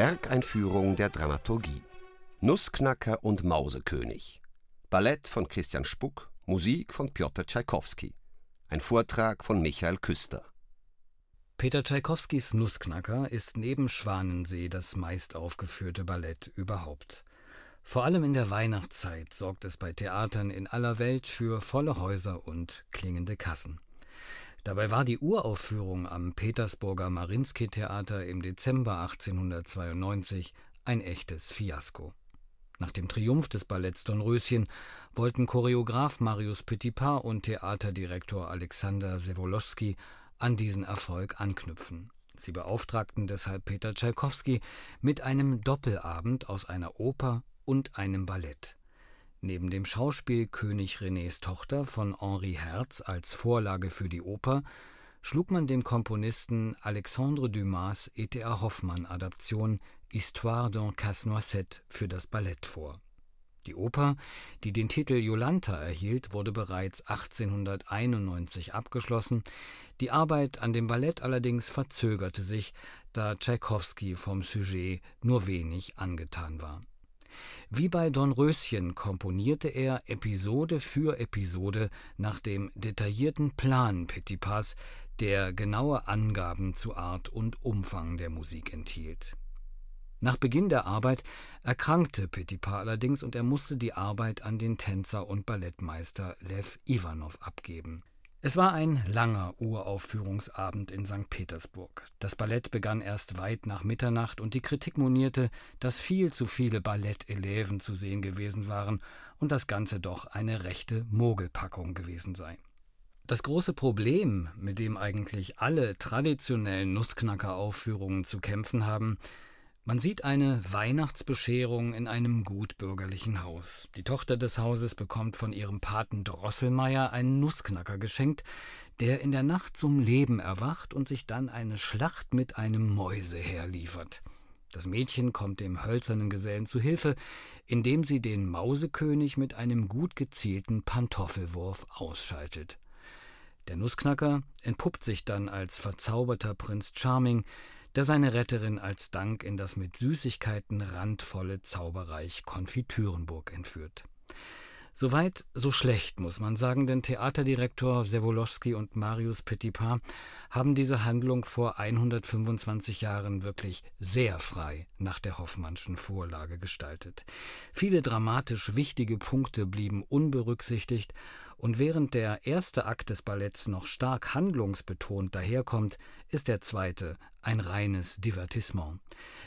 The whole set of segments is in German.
Werkeinführung der Dramaturgie. Nussknacker und Mausekönig. Ballett von Christian Spuck, Musik von Piotr Tschaikowski. Ein Vortrag von Michael Küster. Peter Tschaikowskis Nussknacker ist neben Schwanensee das meistaufgeführte Ballett überhaupt. Vor allem in der Weihnachtszeit sorgt es bei Theatern in aller Welt für volle Häuser und klingende Kassen. Dabei war die Uraufführung am Petersburger Marinsky-Theater im Dezember 1892 ein echtes Fiasko. Nach dem Triumph des Balletts Dornröschen wollten Choreograf Marius Petipa und Theaterdirektor Alexander Sewolowski an diesen Erfolg anknüpfen. Sie beauftragten deshalb Peter Tschaikowski mit einem Doppelabend aus einer Oper und einem Ballett. Neben dem Schauspiel König Renés Tochter von Henri Herz als Vorlage für die Oper schlug man dem Komponisten Alexandre Dumas E.T.A. Hoffmann Adaption Histoire d'un Casse-Noisette für das Ballett vor. Die Oper, die den Titel Jolanta erhielt, wurde bereits 1891 abgeschlossen. Die Arbeit an dem Ballett allerdings verzögerte sich, da Tschaikowski vom Sujet nur wenig angetan war. Wie bei Dornröschen komponierte er Episode für Episode nach dem detaillierten Plan Petipas, der genaue Angaben zu Art und Umfang der Musik enthielt. Nach Beginn der Arbeit erkrankte Petipa allerdings und er musste die Arbeit an den Tänzer und Ballettmeister Lev Ivanov abgeben. Es war ein langer Uraufführungsabend in St. Petersburg. Das Ballett begann erst weit nach Mitternacht und die Kritik monierte, dass viel zu viele Balletteleven zu sehen gewesen waren und das Ganze doch eine rechte Mogelpackung gewesen sei. Das große Problem, mit dem eigentlich alle traditionellen Nussknacker-Aufführungen zu kämpfen haben, man sieht eine Weihnachtsbescherung in einem gutbürgerlichen Haus. Die Tochter des Hauses bekommt von ihrem Paten Drosselmeier einen Nussknacker geschenkt, der in der Nacht zum Leben erwacht und sich dann eine Schlacht mit einem Mäuseheer liefert. Das Mädchen kommt dem hölzernen Gesellen zu Hilfe, indem sie den Mausekönig mit einem gut gezielten Pantoffelwurf ausschaltet. Der Nussknacker entpuppt sich dann als verzauberter Prinz Charming, der seine Retterin als Dank in das mit Süßigkeiten randvolle Zauberreich Konfitürenburg entführt. Soweit, so schlecht, muss man sagen, denn Theaterdirektor Sewolowski und Marius Petipa haben diese Handlung vor 125 Jahren wirklich sehr frei nach der Hoffmannschen Vorlage gestaltet. Viele dramatisch wichtige Punkte blieben unberücksichtigt und während der erste Akt des Balletts noch stark handlungsbetont daherkommt, ist der zweite ein reines Divertissement.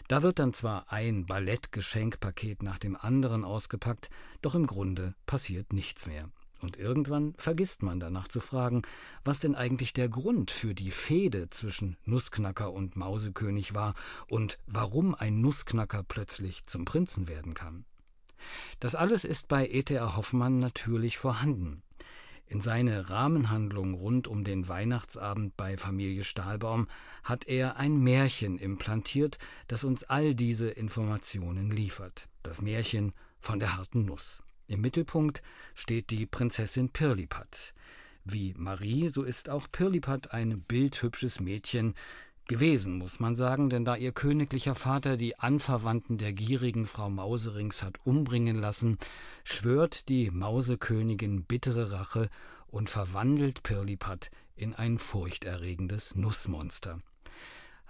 Da wird dann zwar ein Ballettgeschenkpaket nach dem anderen ausgepackt, doch im Grunde passiert nichts mehr. Und irgendwann vergisst man danach zu fragen, was denn eigentlich der Grund für die Fehde zwischen Nussknacker und Mausekönig war und warum ein Nussknacker plötzlich zum Prinzen werden kann. Das alles ist bei E.T.A. Hoffmann natürlich vorhanden. In seine Rahmenhandlung rund um den Weihnachtsabend bei Familie Stahlbaum hat er ein Märchen implantiert, das uns all diese Informationen liefert. Das Märchen von der harten Nuss. Im Mittelpunkt steht die Prinzessin Pirlipat. Wie Marie, so ist auch Pirlipat ein bildhübsches Mädchen, Gewesen, muss man sagen, denn da ihr königlicher Vater die Anverwandten der gierigen Frau Mauserings hat umbringen lassen, schwört die Mausekönigin bittere Rache und verwandelt Pirlipat in ein furchterregendes Nussmonster.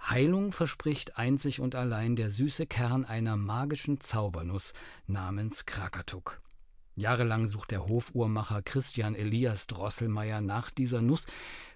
Heilung verspricht einzig und allein der süße Kern einer magischen Zaubernuss namens Krakatuk. Jahrelang sucht der Hofuhrmacher Christian Elias Drosselmeier nach dieser Nuss,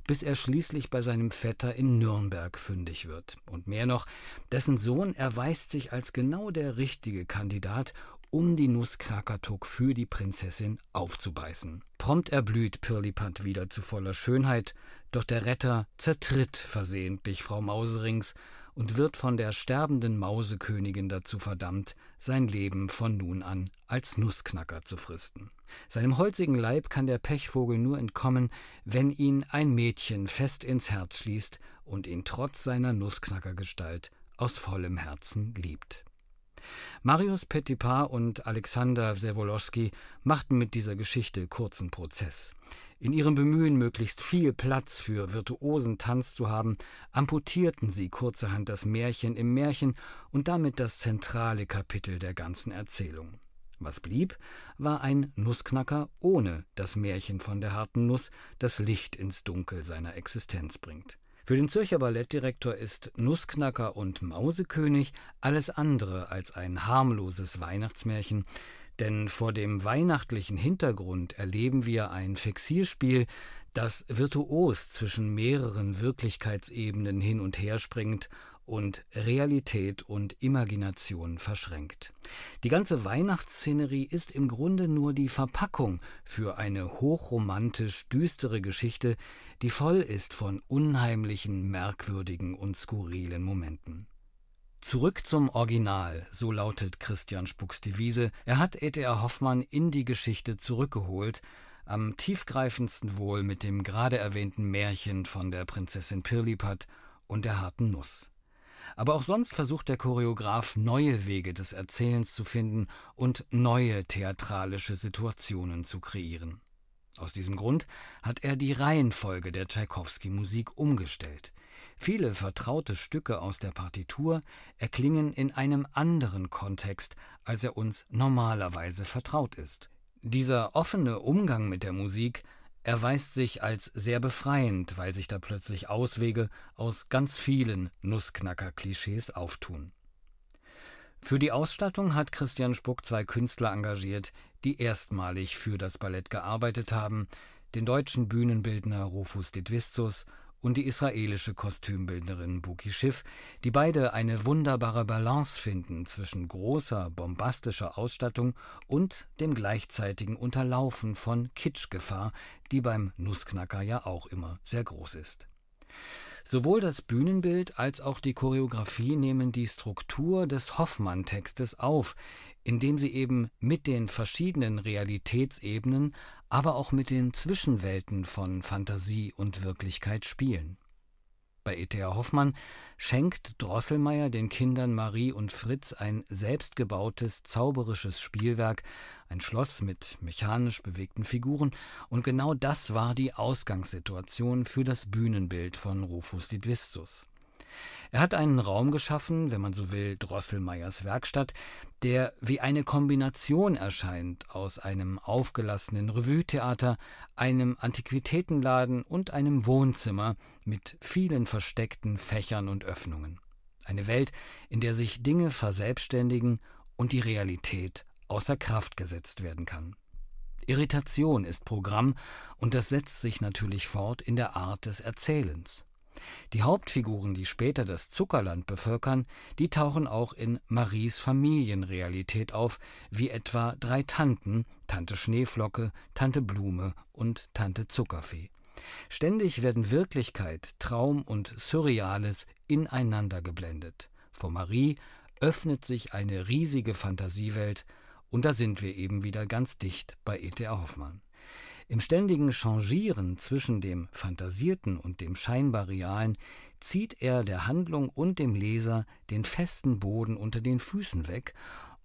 bis er schließlich bei seinem Vetter in Nürnberg fündig wird. Und mehr noch, dessen Sohn erweist sich als genau der richtige Kandidat, um die Nuss Krakatuk für die Prinzessin aufzubeißen. Prompt erblüht Pirlipat wieder zu voller Schönheit, doch der Retter zertritt versehentlich Frau Mauserings und wird von der sterbenden Mausekönigin dazu verdammt, sein Leben von nun an als Nussknacker zu fristen. Seinem holzigen Leib kann der Pechvogel nur entkommen, wenn ihn ein Mädchen fest ins Herz schließt und ihn trotz seiner Nussknackergestalt aus vollem Herzen liebt. Marius Petipa und Alexander Sewolowski machten mit dieser Geschichte kurzen Prozess. In ihrem Bemühen, möglichst viel Platz für virtuosen Tanz zu haben, amputierten sie kurzerhand das Märchen im Märchen und damit das zentrale Kapitel der ganzen Erzählung. Was blieb, war ein Nussknacker ohne das Märchen von der harten Nuss, das Licht ins Dunkel seiner Existenz bringt. Für den Zürcher Ballettdirektor ist Nussknacker und Mausekönig alles andere als ein harmloses Weihnachtsmärchen, denn vor dem weihnachtlichen Hintergrund erleben wir ein Fixierspiel, das virtuos zwischen mehreren Wirklichkeitsebenen hin und her springt und Realität und Imagination verschränkt. Die ganze Weihnachtsszenerie ist im Grunde nur die Verpackung für eine hochromantisch düstere Geschichte, die voll ist von unheimlichen, merkwürdigen und skurrilen Momenten. Zurück zum Original, so lautet Christian Spucks Devise. Er hat E.T.A. Hoffmann in die Geschichte zurückgeholt, am tiefgreifendsten wohl mit dem gerade erwähnten Märchen von der Prinzessin Pirlipat und der harten Nuss. Aber auch sonst versucht der Choreograf neue Wege des Erzählens zu finden und neue theatralische Situationen zu kreieren. Aus diesem Grund hat er die Reihenfolge der Tschaikowski-Musik umgestellt. Viele vertraute Stücke aus der Partitur erklingen in einem anderen Kontext, als er uns normalerweise vertraut ist. Dieser offene Umgang mit der Musik erweist sich als sehr befreiend, weil sich da plötzlich Auswege aus ganz vielen Nussknacker-Klischees auftun. Für die Ausstattung hat Christian Spuck zwei Künstler engagiert, die erstmalig für das Ballett gearbeitet haben, den deutschen Bühnenbildner Rufus Didvistus und die israelische Kostümbildnerin Buki Schiff, die beide eine wunderbare Balance finden zwischen großer, bombastischer Ausstattung und dem gleichzeitigen Unterlaufen von Kitschgefahr, die beim Nussknacker ja auch immer sehr groß ist. Sowohl das Bühnenbild als auch die Choreografie nehmen die Struktur des Hoffmann-Textes auf, indem sie eben mit den verschiedenen Realitätsebenen aber auch mit den Zwischenwelten von Fantasie und Wirklichkeit spielen. Bei E.T.A. Hoffmann schenkt Drosselmeier den Kindern Marie und Fritz ein selbstgebautes, zauberisches Spielwerk, ein Schloss mit mechanisch bewegten Figuren, und genau das war die Ausgangssituation für das Bühnenbild von Rufus Didvistus. Er hat einen Raum geschaffen, wenn man so will, Drosselmeiers Werkstatt, der wie eine Kombination erscheint aus einem aufgelassenen Revue-Theater, einem Antiquitätenladen und einem Wohnzimmer mit vielen versteckten Fächern und Öffnungen. Eine Welt, in der sich Dinge verselbstständigen und die Realität außer Kraft gesetzt werden kann. Irritation ist Programm und das setzt sich natürlich fort in der Art des Erzählens. Die Hauptfiguren, die später das Zuckerland bevölkern, die tauchen auch in Maries Familienrealität auf, wie etwa drei Tanten, Tante Schneeflocke, Tante Blume und Tante Zuckerfee. Ständig werden Wirklichkeit, Traum und Surreales ineinander geblendet. Vor Marie öffnet sich eine riesige Fantasiewelt, und da sind wir eben wieder ganz dicht bei E.T.A. Hoffmann. Im ständigen Changieren zwischen dem Fantasierten und dem scheinbar Realen zieht er der Handlung und dem Leser den festen Boden unter den Füßen weg,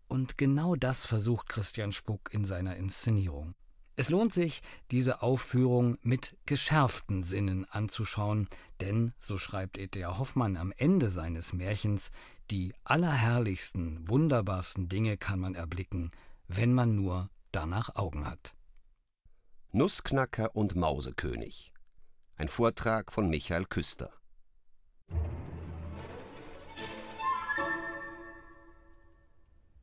und genau das versucht Christian Spuck in seiner Inszenierung. Es lohnt sich, diese Aufführung mit geschärften Sinnen anzuschauen, denn, so schreibt E.T.A. Hoffmann am Ende seines Märchens, die allerherrlichsten, wunderbarsten Dinge kann man erblicken, wenn man nur danach Augen hat. Nussknacker und Mausekönig. Ein Vortrag von Michael Küster.